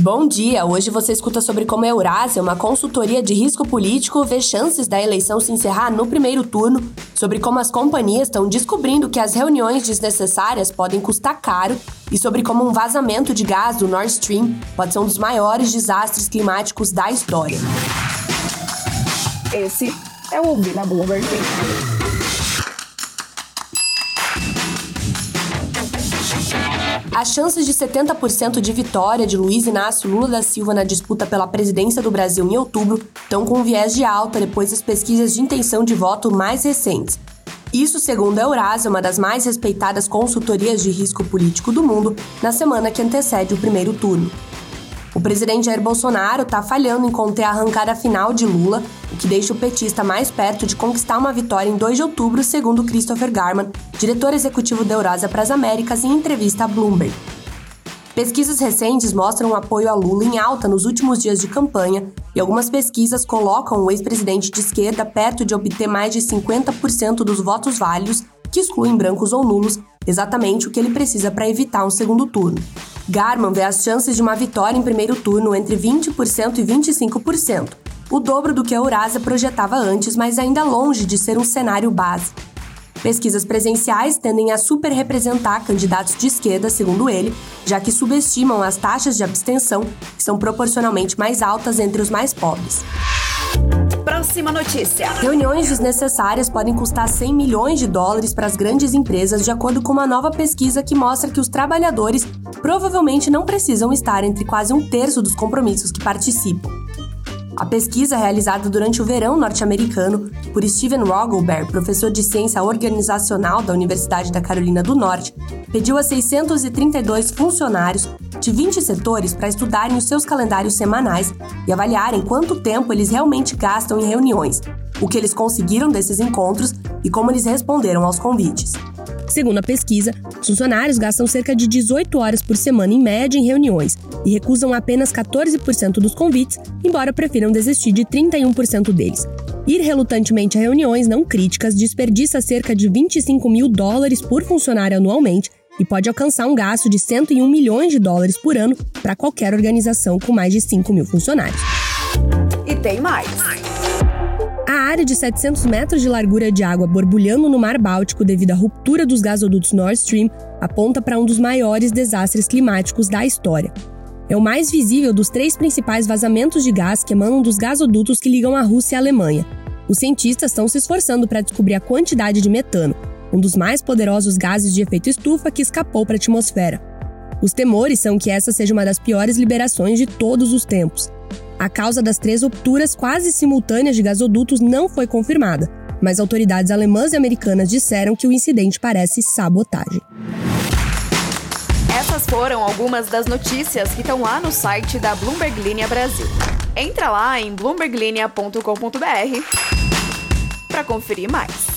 Bom dia! Hoje você escuta sobre como a Eurásia, uma consultoria de risco político, vê chances da eleição se encerrar no primeiro turno, sobre como as companhias estão descobrindo que as reuniões desnecessárias podem custar caro e sobre como um vazamento de gás do Nord Stream pode ser um dos maiores desastres climáticos da história. Esse é o Ouvir na Bloomberg. As chances de 70% de vitória de Luiz Inácio Lula da Silva na disputa pela presidência do Brasil em outubro estão com viés de alta depois das pesquisas de intenção de voto mais recentes. Isso segundo a Eurásia, uma das mais respeitadas consultorias de risco político do mundo, na semana que antecede o primeiro turno. O presidente Jair Bolsonaro está falhando em conter a arrancada final de Lula, o que deixa o petista mais perto de conquistar uma vitória em 2 de outubro, segundo Christopher Garman, diretor executivo da Eurásia para as Américas, em entrevista à Bloomberg. Pesquisas recentes mostram o apoio a Lula em alta nos últimos dias de campanha e algumas pesquisas colocam o ex-presidente de esquerda perto de obter mais de 50% dos votos válidos, que excluem brancos ou nulos, exatamente o que ele precisa para evitar um segundo turno. Garman vê as chances de uma vitória em primeiro turno entre 20% e 25%, o dobro do que a Eurásia projetava antes, mas ainda longe de ser um cenário base. Pesquisas presenciais tendem a superrepresentar candidatos de esquerda, segundo ele, já que subestimam as taxas de abstenção, que são proporcionalmente mais altas entre os mais pobres. Próxima notícia. Reuniões desnecessárias podem custar 100 milhões de dólares para as grandes empresas, de acordo com uma nova pesquisa que mostra que os trabalhadores provavelmente não precisam estar entre quase um terço dos compromissos que participam. A pesquisa realizada durante o verão norte-americano por Steven Rogelberg, professor de ciência organizacional da Universidade da Carolina do Norte, pediu a 632 funcionários de 20 setores para estudarem os seus calendários semanais e avaliarem quanto tempo eles realmente gastam em reuniões, o que eles conseguiram desses encontros e como eles responderam aos convites. Segundo a pesquisa, os funcionários gastam cerca de 18 horas por semana em média em reuniões e recusam apenas 14% dos convites, embora prefiram desistir de 31% deles. Ir relutantemente a reuniões não críticas desperdiça cerca de 25 mil dólares por funcionário anualmente e pode alcançar um gasto de 101 milhões de dólares por ano para qualquer organização com mais de 5 mil funcionários. E tem mais área de 700 metros de largura de água borbulhando no Mar Báltico devido à ruptura dos gasodutos Nord Stream aponta para um dos maiores desastres climáticos da história. É o mais visível dos três principais vazamentos de gás que emanam dos gasodutos que ligam a Rússia e a Alemanha. Os cientistas estão se esforçando para descobrir a quantidade de metano, um dos mais poderosos gases de efeito estufa que escapou para a atmosfera. Os temores são que essa seja uma das piores liberações de todos os tempos. A causa das três rupturas quase simultâneas de gasodutos não foi confirmada, mas autoridades alemãs e americanas disseram que o incidente parece sabotagem. Essas foram algumas das notícias que estão lá no site da Bloomberg Linha Brasil. Entra lá em bloomberglinea.com.br para conferir mais.